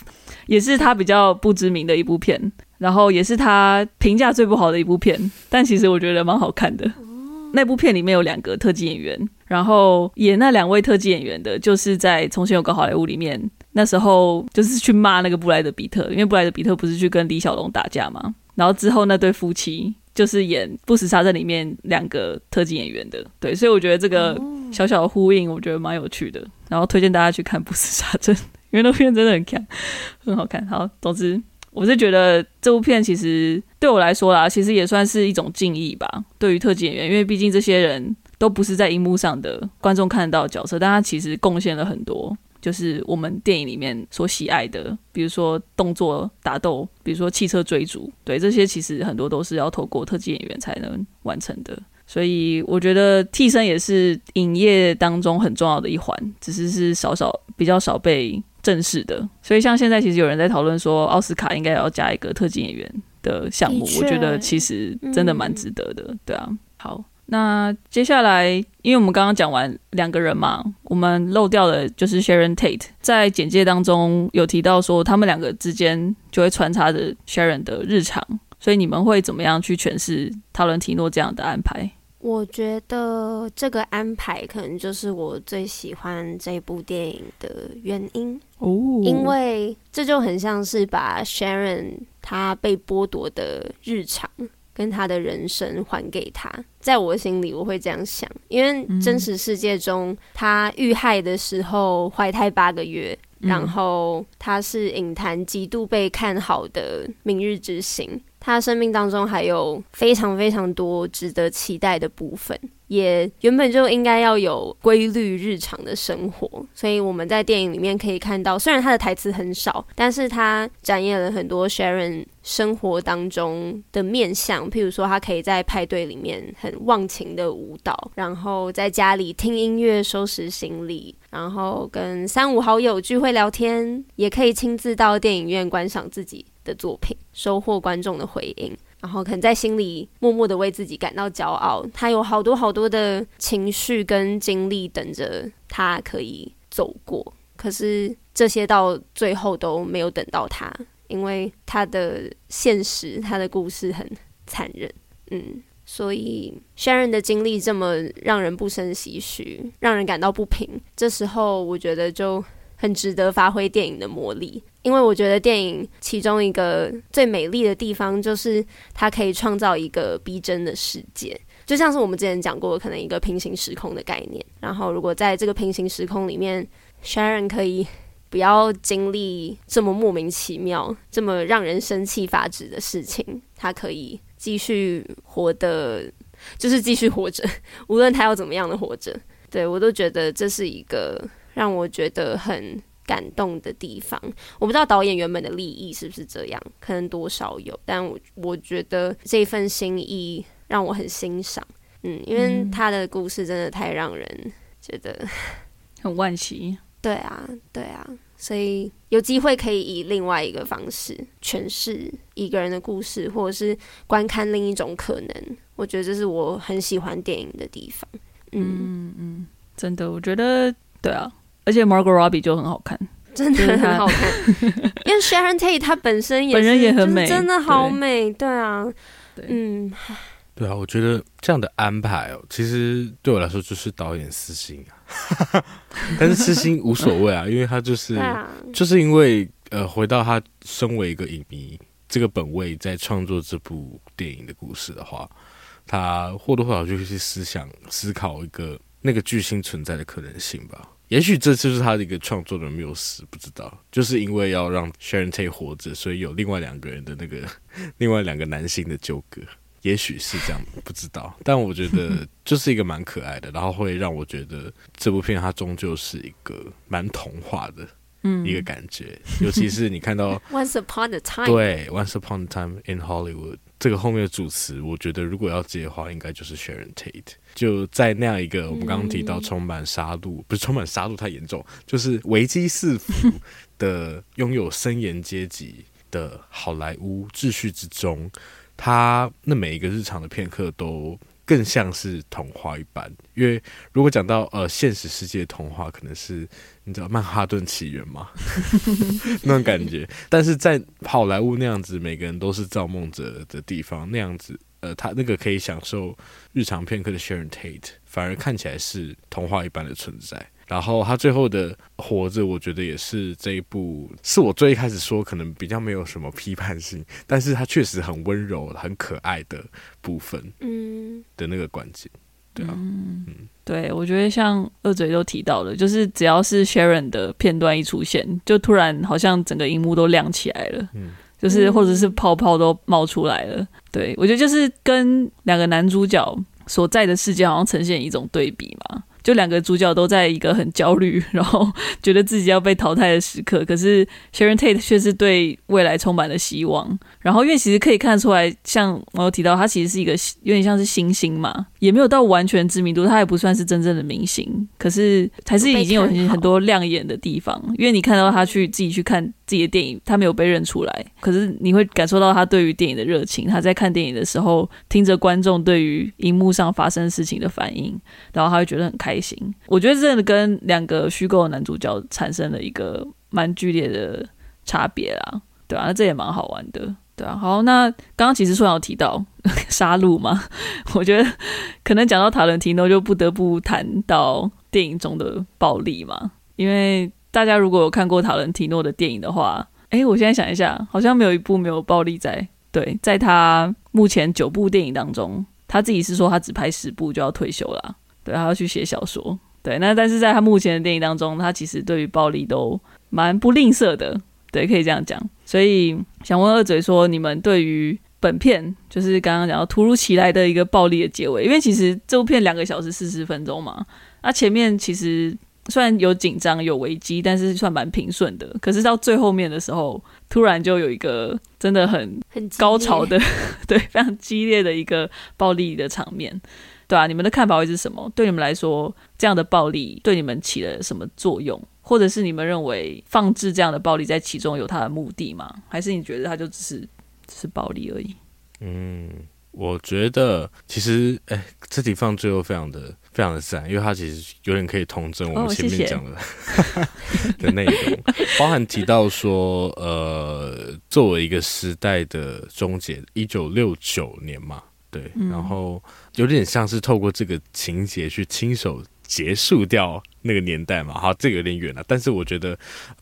也是他比较不知名的一部片，然后也是他评价最不好的一部片，但其实我觉得蛮好看的。哦、那部片里面有两个特技演员，然后演那两位特技演员的，就是在《从前有个好莱坞》里面，那时候就是去骂那个布莱德比特，因为布莱德比特不是去跟李小龙打架嘛，然后之后那对夫妻。就是演《不死杀阵》里面两个特技演员的，对，所以我觉得这个小小的呼应，我觉得蛮有趣的。然后推荐大家去看《不死杀阵》，因为那片真的很看，很好看。好，总之我是觉得这部片其实对我来说啦，其实也算是一种敬意吧，对于特技演员，因为毕竟这些人都不是在荧幕上的观众看得到的角色，但他其实贡献了很多。就是我们电影里面所喜爱的，比如说动作打斗，比如说汽车追逐，对，这些其实很多都是要透过特技演员才能完成的。所以我觉得替身也是影业当中很重要的一环，只是是少少比较少被正视的。所以像现在其实有人在讨论说，奥斯卡应该要加一个特技演员的项目，我觉得其实真的蛮值得的。嗯、对啊，好。那接下来，因为我们刚刚讲完两个人嘛，我们漏掉的就是 Sharon Tate，在简介当中有提到说，他们两个之间就会穿插着 Sharon 的日常，所以你们会怎么样去诠释塔伦提诺这样的安排？我觉得这个安排可能就是我最喜欢这部电影的原因哦，因为这就很像是把 Sharon 他被剥夺的日常。跟他的人生还给他，在我心里我会这样想，因为真实世界中他遇害的时候怀胎八个月，然后他是影坛极度被看好的明日之星，他生命当中还有非常非常多值得期待的部分，也原本就应该要有规律日常的生活。所以我们在电影里面可以看到，虽然他的台词很少，但是他展现了很多 Sharon 生活当中的面相。譬如说，他可以在派对里面很忘情的舞蹈，然后在家里听音乐、收拾行李，然后跟三五好友聚会聊天，也可以亲自到电影院观赏自己的作品，收获观众的回应，然后可能在心里默默的为自己感到骄傲。他有好多好多的情绪跟经历等着他可以走过，可是这些到最后都没有等到他，因为他的现实，他的故事很残忍。嗯，所以 Sharon 的经历这么让人不胜唏嘘，让人感到不平。这时候，我觉得就很值得发挥电影的魔力。因为我觉得电影其中一个最美丽的地方，就是它可以创造一个逼真的世界，就像是我们之前讲过，可能一个平行时空的概念。然后，如果在这个平行时空里面，Sharon 可以不要经历这么莫名其妙、这么让人生气发指的事情，他可以继续活得，就是继续活着，无论他要怎么样的活着。对，我都觉得这是一个让我觉得很。感动的地方，我不知道导演原本的利益是不是这样，可能多少有，但我我觉得这份心意让我很欣赏，嗯，因为他的故事真的太让人觉得很惋惜。对啊，对啊，所以有机会可以以另外一个方式诠释一个人的故事，或者是观看另一种可能，我觉得这是我很喜欢电影的地方。嗯嗯嗯，真的，我觉得对啊。而且 Margot Robbie 就很好看，真的很好看。<laughs> 因为 Sharon Tate 她本身也本人也很美，真的好美。对，对啊，对嗯，对啊，我觉得这样的安排哦，其实对我来说就是导演私心啊。<laughs> 但是私心无所谓啊，因为他就是、啊、就是因为呃，回到他身为一个影迷这个本位，在创作这部电影的故事的话，他或多或少就是去思想思考一个那个巨星存在的可能性吧。也许这就是他的一个创作的缪斯，不知道，就是因为要让 Sharon Tate 活着，所以有另外两个人的那个 <laughs> 另外两个男性的纠葛，也许是这样，不知道。但我觉得就是一个蛮可爱的，然后会让我觉得这部片它终究是一个蛮童话的一个感觉，嗯、尤其是你看到 Once Upon a Time，对，Once Upon a Time in Hollywood。这个后面的主词，我觉得如果要接的话，应该就是 Sharon Tate。就在那样一个我们刚刚提到充满杀戮，不是充满杀戮太严重，就是危机四伏的拥有森严阶级的好莱坞秩序之中，他那每一个日常的片刻都更像是童话一般。因为如果讲到呃现实世界童话，可能是。你知道曼哈顿起源吗？<laughs> 那种感觉，但是在好莱坞那样子，每个人都是造梦者的地方，那样子，呃，他那个可以享受日常片刻的 Sharon Tate，反而看起来是童话一般的存在。然后他最后的活着，我觉得也是这一部，是我最一开始说可能比较没有什么批判性，但是他确实很温柔、很可爱的部分，嗯，的那个关键。对啊，嗯，对，我觉得像二嘴都提到了，就是只要是 Sharon 的片段一出现，就突然好像整个荧幕都亮起来了，嗯，就是或者是泡泡都冒出来了。对，我觉得就是跟两个男主角所在的世界好像呈现一种对比嘛。就两个主角都在一个很焦虑，然后觉得自己要被淘汰的时刻，可是 Sharon Tate 却是对未来充满了希望。然后因为其实可以看出来，像我有提到，他其实是一个有点像是新星嘛，也没有到完全知名度，他也不算是真正的明星，可是还是已经有很很多亮眼的地方。因为你看到他去自己去看。自己的电影，他没有被认出来，可是你会感受到他对于电影的热情。他在看电影的时候，听着观众对于荧幕上发生事情的反应，然后他会觉得很开心。我觉得真的跟两个虚构的男主角产生了一个蛮剧烈的差别啦，对啊，那这也蛮好玩的，对啊。好，那刚刚其实说要提到 <laughs> 杀戮嘛，<laughs> 我觉得可能讲到塔伦提诺，就不得不谈到电影中的暴力嘛，因为。大家如果有看过塔伦提诺的电影的话，诶，我现在想一下，好像没有一部没有暴力在。对，在他目前九部电影当中，他自己是说他只拍十部就要退休了，对，他要去写小说。对，那但是在他目前的电影当中，他其实对于暴力都蛮不吝啬的，对，可以这样讲。所以想问二嘴说，你们对于本片就是刚刚讲到突如其来的一个暴力的结尾，因为其实这部片两个小时四十分钟嘛，那前面其实虽然有紧张有危机，但是算蛮平顺的。可是到最后面的时候，突然就有一个真的很很高潮的，<laughs> 对，非常激烈的一个暴力的场面，对啊，你们的看法会是什么？对你们来说，这样的暴力对你们起了什么作用？或者是你们认为放置这样的暴力在其中有它的目的吗？还是你觉得它就只是只是暴力而已？嗯，我觉得其实哎，这题放最后非常的非常的自然，因为它其实有点可以统整我们前面讲的、<laughs> 的内容，包含提到说呃，作为一个时代的终结，一九六九年嘛，对，嗯、然后有点像是透过这个情节去亲手。结束掉那个年代嘛，好，这个有点远了。但是我觉得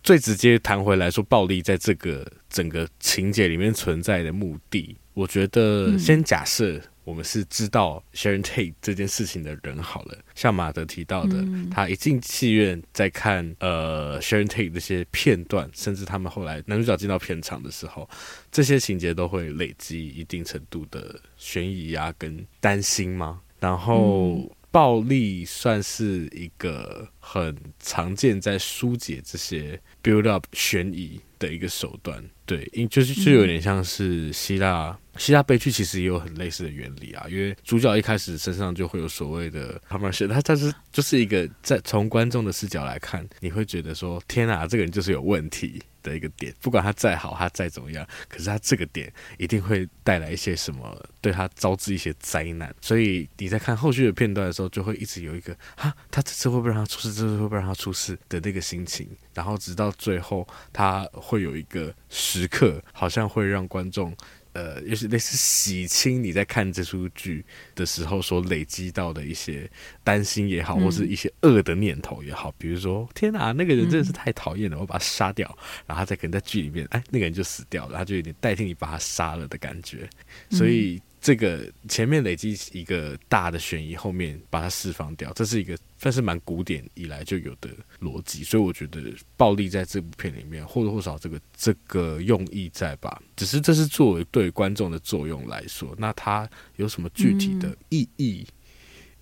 最直接谈回来说，暴力在这个整个情节里面存在的目的，我觉得先假设我们是知道 Sharon Tate 这件事情的人好了。像马德提到的，他一进戏院在看呃 Sharon Tate 这些片段，甚至他们后来男主角进到片场的时候，这些情节都会累积一定程度的悬疑啊跟担心吗？然后。暴力算是一个很常见在疏解这些 build up 悬疑的一个手段，对，因就是就有点像是希腊希腊悲剧，其实也有很类似的原理啊，因为主角一开始身上就会有所谓的他们是他他是就是一个在从观众的视角来看，你会觉得说天啊，这个人就是有问题。的一个点，不管他再好，他再怎么样，可是他这个点一定会带来一些什么，对他招致一些灾难。所以你在看后续的片段的时候，就会一直有一个哈，他这次会不会让他出事？这次会不会让他出事的那个心情。然后直到最后，他会有一个时刻，好像会让观众。呃，也是类似洗清你在看这出剧的时候所累积到的一些担心也好，或是一些恶的念头也好，比如说，天哪，那个人真的是太讨厌了，我把他杀掉，然后他再可能在剧里面，哎，那个人就死掉了，他就有点代替你把他杀了的感觉，所以。这个前面累积一个大的悬疑，后面把它释放掉，这是一个算是蛮古典以来就有的逻辑，所以我觉得暴力在这部片里面或多或少这个这个用意在吧，只是这是作为对观众的作用来说，那它有什么具体的意义，嗯、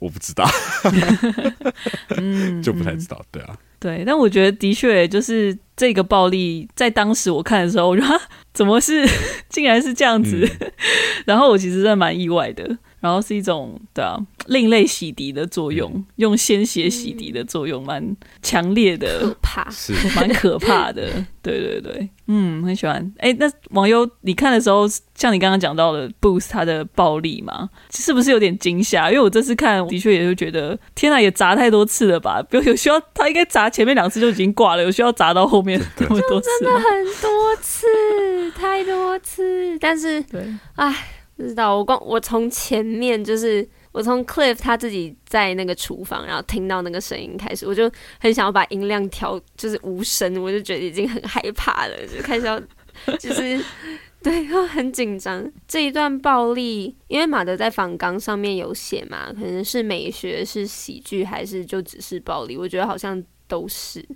我不知道，<laughs> 就不太知道，对啊。对，但我觉得的确就是这个暴力，在当时我看的时候，我觉得怎么是 <laughs> 竟然是这样子，嗯、<laughs> 然后我其实真的蛮意外的。然后是一种对啊，另类洗涤的作用，嗯、用鲜血洗涤的作用，蛮强烈的，可怕，是 <laughs> 蛮可怕的。对对对，嗯，很喜欢。哎，那网友你看的时候，像你刚刚讲到的 Booth 他的暴力嘛，是不是有点惊吓？因为我这次看，的确也是觉得，天哪，也砸太多次了吧？比 <laughs> 如有需要他应该砸前面两次就已经挂了，有需要砸到后面 <laughs> 那么多次？真的很多次，太多次。但是，对，哎。不知道，我光我从前面就是我从 Cliff 他自己在那个厨房，然后听到那个声音开始，我就很想要把音量调就是无声，我就觉得已经很害怕了，就开始要 <laughs> 就是对，很紧张。这一段暴力，因为马德在访纲上面有写嘛，可能是美学是喜剧还是就只是暴力？我觉得好像都是。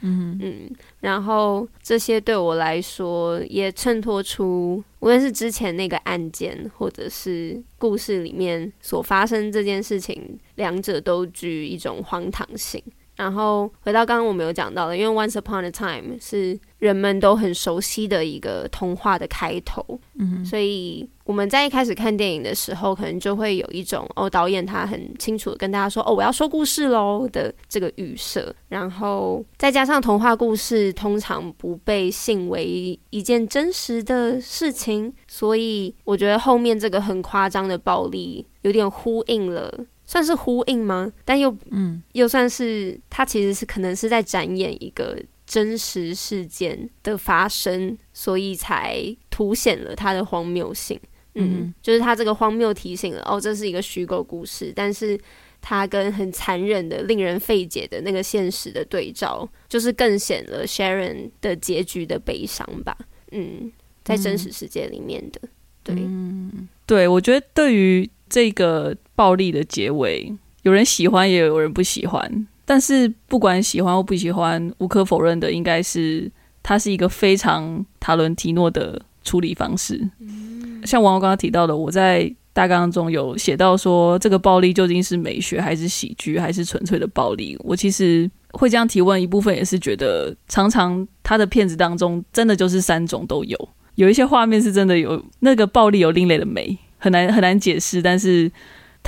嗯嗯，然后这些对我来说也衬托出，无论是之前那个案件，或者是故事里面所发生这件事情，两者都具一种荒唐性。然后回到刚刚我们有讲到的，因为《Once Upon a Time》是人们都很熟悉的一个童话的开头，嗯，所以我们在一开始看电影的时候，可能就会有一种哦，导演他很清楚的跟大家说哦，我要说故事喽的这个预设，然后再加上童话故事通常不被信为一件真实的事情，所以我觉得后面这个很夸张的暴力有点呼应了。算是呼应吗？但又嗯，又算是他其实是可能是在展演一个真实事件的发生，所以才凸显了它的荒谬性。嗯，嗯，就是他这个荒谬提醒了哦，这是一个虚构故事，但是它跟很残忍的、令人费解的那个现实的对照，就是更显了 Sharon 的结局的悲伤吧。嗯，在真实世界里面的，嗯、对，嗯，对，我觉得对于。这个暴力的结尾，有人喜欢，也有人不喜欢。但是不管喜欢或不喜欢，无可否认的，应该是它是一个非常塔伦提诺的处理方式。嗯像王刚刚提到的，我在大纲中有写到说，这个暴力究竟是美学还是喜剧，还是纯粹的暴力？我其实会这样提问，一部分也是觉得，常常他的片子当中真的就是三种都有，有一些画面是真的有那个暴力有另类的美，很难很难解释，但是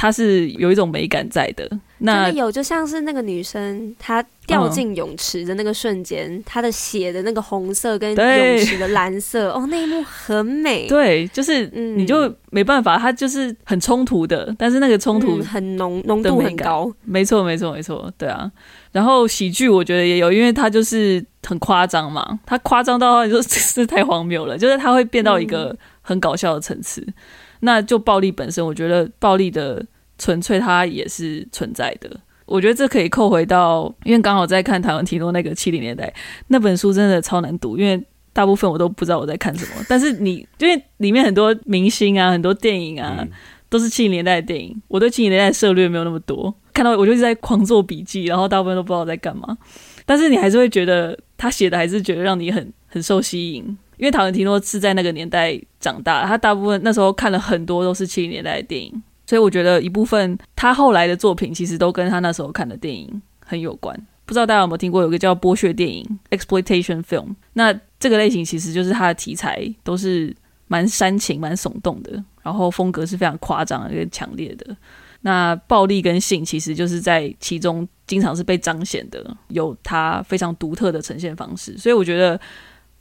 它是有一种美感在的。那有，就像是那个女生她掉进泳池的那个瞬间，嗯、她的血的那个红色跟泳池的蓝色，哦，那一幕很美。对，就是你就没办法，它就是很冲突的，但是那个冲突、嗯、很浓浓度很高。没错，没错，没错，对啊。然后喜剧我觉得也有，因为它就是很夸张嘛，它夸张到你说 <laughs> 这是太荒谬了，就是它会变到一个很搞笑的层次。嗯、那就暴力本身，我觉得暴力的。纯粹它也是存在的，我觉得这可以扣回到，因为刚好在看台湾提诺那个七零年代那本书，真的超难读，因为大部分我都不知道我在看什么。但是你因为里面很多明星啊，很多电影啊，都是七零年代的电影，我对七零年代的涉略没有那么多，看到我就一直在狂做笔记，然后大部分都不知道我在干嘛。但是你还是会觉得他写的还是觉得让你很很受吸引，因为唐人提诺是在那个年代长大，他大部分那时候看了很多都是七零年代的电影。所以我觉得一部分他后来的作品其实都跟他那时候看的电影很有关。不知道大家有没有听过有个叫剥削电影 （exploitation film）？那这个类型其实就是它的题材都是蛮煽情、蛮耸动的，然后风格是非常夸张、跟强烈的。那暴力跟性其实就是在其中经常是被彰显的，有它非常独特的呈现方式。所以我觉得。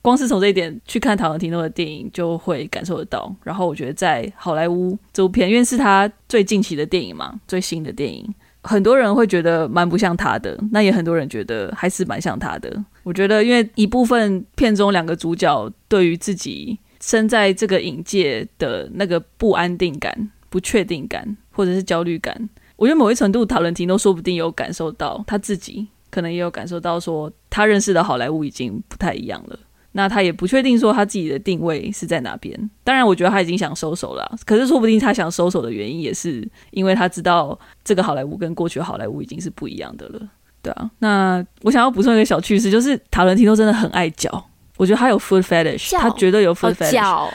光是从这一点去看塔伦提诺的电影，就会感受得到。然后我觉得在好莱坞这部片，因为是他最近期的电影嘛，最新的电影，很多人会觉得蛮不像他的，那也很多人觉得还是蛮像他的。我觉得，因为一部分片中两个主角对于自己身在这个影界的那个不安定感、不确定感，或者是焦虑感，我觉得某一程度塔伦提诺说不定有感受到，他自己可能也有感受到，说他认识的好莱坞已经不太一样了。那他也不确定说他自己的定位是在哪边。当然，我觉得他已经想收手了。可是，说不定他想收手的原因，也是因为他知道这个好莱坞跟过去的好莱坞已经是不一样的了。对啊。那我想要补充一个小趣事，就是塔伦提诺真的很爱脚。我觉得他有 food fetish，他绝对有 food fetish。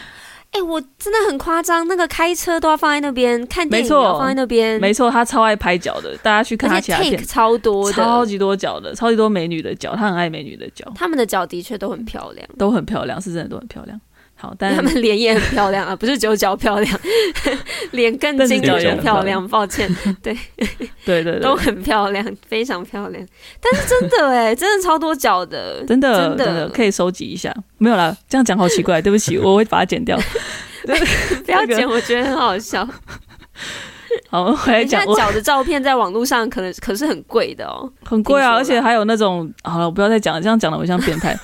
哎、欸，我真的很夸张，那个开车都要放在那边，看电影都要放在那边。没错，他超爱拍脚的，大家去看他其他片，超多的，超级多脚的，超级多美女的脚，他很爱美女的脚。他们的脚的确都很漂亮，都很漂亮，是真的都很漂亮。好，但他们脸也很漂亮啊，不是只有脚漂亮，<laughs> 脸更精致漂亮。抱歉，对 <laughs> 对对 <laughs> 对，都很漂亮，非常漂亮。但是真的哎，真的超多脚的，真的真的，可以收集一下。没有啦，这样讲好奇怪，对不起，我会把它剪掉。不要剪，我觉得很好笑。好，我回来讲脚的照片，在网络上可能可是很贵的哦，很贵啊，而且还有那种，好了，我不要再讲了，这样讲的我像变态。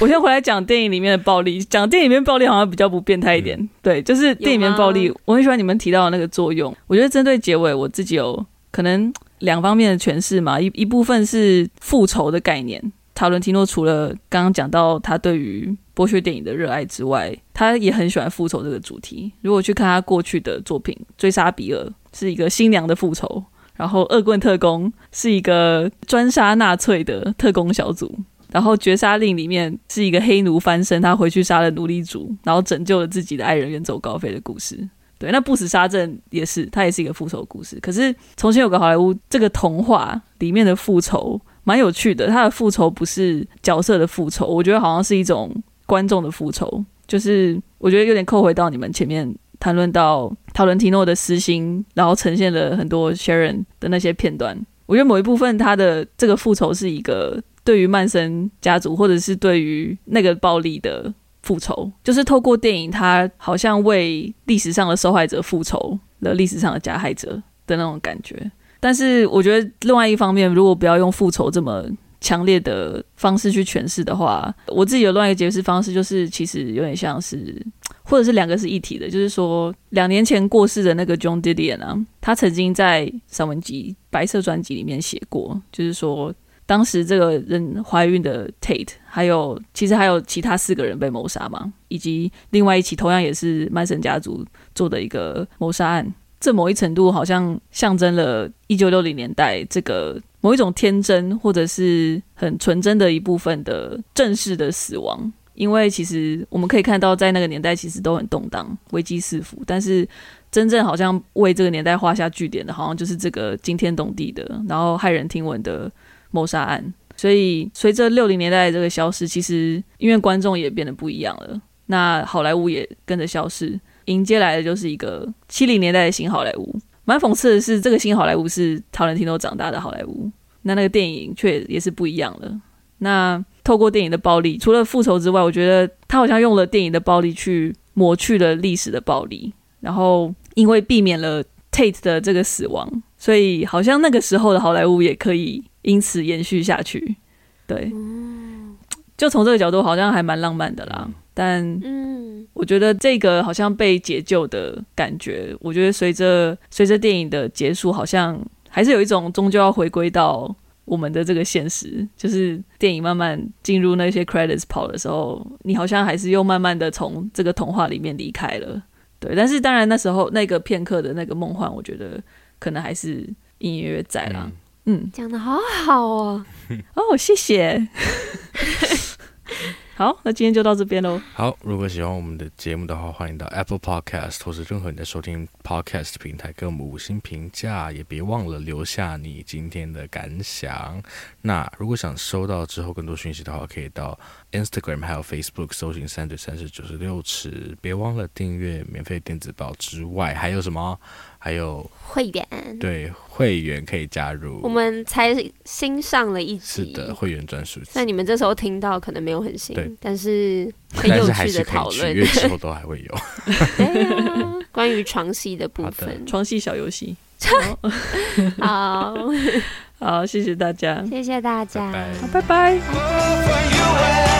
我先回来讲电影里面的暴力，讲电影里面暴力好像比较不变态一点。嗯、对，就是电影里面暴力，我很喜欢你们提到的那个作用。我觉得针对结尾，我自己有可能两方面的诠释嘛。一一部分是复仇的概念，塔伦提诺除了刚刚讲到他对于剥削电影的热爱之外，他也很喜欢复仇这个主题。如果去看他过去的作品，《追杀比尔》是一个新娘的复仇，然后《恶棍特工》是一个专杀纳粹的特工小组。然后《绝杀令》里面是一个黑奴翻身，他回去杀了奴隶主，然后拯救了自己的爱人，远走高飞的故事。对，那《不死沙阵》也是，它也是一个复仇故事。可是重新有个好莱坞这个童话里面的复仇蛮有趣的，他的复仇不是角色的复仇，我觉得好像是一种观众的复仇。就是我觉得有点扣回到你们前面谈论到讨伦提诺的私心，然后呈现了很多 Sharon 的那些片段。我觉得某一部分他的这个复仇是一个。对于曼森家族，或者是对于那个暴力的复仇，就是透过电影，他好像为历史上的受害者复仇了历史上的加害者的那种感觉。但是，我觉得另外一方面，如果不要用复仇这么强烈的方式去诠释的话，我自己有另外一个解释方式，就是其实有点像是，或者是两个是一体的，就是说两年前过世的那个 John Didion 啊，他曾经在散文集《白色专辑》里面写过，就是说。当时这个人怀孕的 Tate，还有其实还有其他四个人被谋杀嘛，以及另外一起同样也是曼森家族做的一个谋杀案，这某一程度好像象征了一九六零年代这个某一种天真或者是很纯真的一部分的正式的死亡，因为其实我们可以看到，在那个年代其实都很动荡、危机四伏，但是真正好像为这个年代画下句点的，好像就是这个惊天动地的，然后骇人听闻的谋杀案。所以随着六零年代的这个消失，其实因为观众也变得不一样了，那好莱坞也跟着消失，迎接来的就是一个七零年代的新好莱坞。蛮讽刺的是，这个新好莱坞是陶兰提诺长大的好莱坞，那那个电影却也是不一样了。那透过电影的暴力，除了复仇之外，我觉得他好像用了电影的暴力去抹去了历史的暴力，然后因为避免了 Tate 的这个死亡，所以好像那个时候的好莱坞也可以因此延续下去。对，就从这个角度，好像还蛮浪漫的啦。但嗯，我觉得这个好像被解救的感觉，我觉得随着随着电影的结束，好像还是有一种终究要回归到我们的这个现实，就是电影慢慢进入那些 credits 跑的时候，你好像还是又慢慢的从这个童话里面离开了。对，但是当然那时候那个片刻的那个梦幻，我觉得可能还是隐隐约约在啦。嗯，讲的好好哦，<laughs> 哦，谢谢。<laughs> 好，那今天就到这边喽。好，如果喜欢我们的节目的话，欢迎到 Apple Podcast 或是任何你的收听 Podcast 平台给我们五星评价，也别忘了留下你今天的感想。那如果想收到之后更多讯息的话，可以到 Instagram 还有 Facebook 搜寻三嘴三十九十六尺。别忘了订阅免费电子报之外，还有什么？还有会员，对，会员可以加入。我们才新上了一集，是的，会员专属。那你们这时候听到可能没有很新，对，但是很有趣的讨论，月之后都还会有。<laughs> 对啊，关于床戏的部分，床戏小游戏。<laughs> 好，好，谢谢大家，谢谢大家，拜拜。好，拜拜。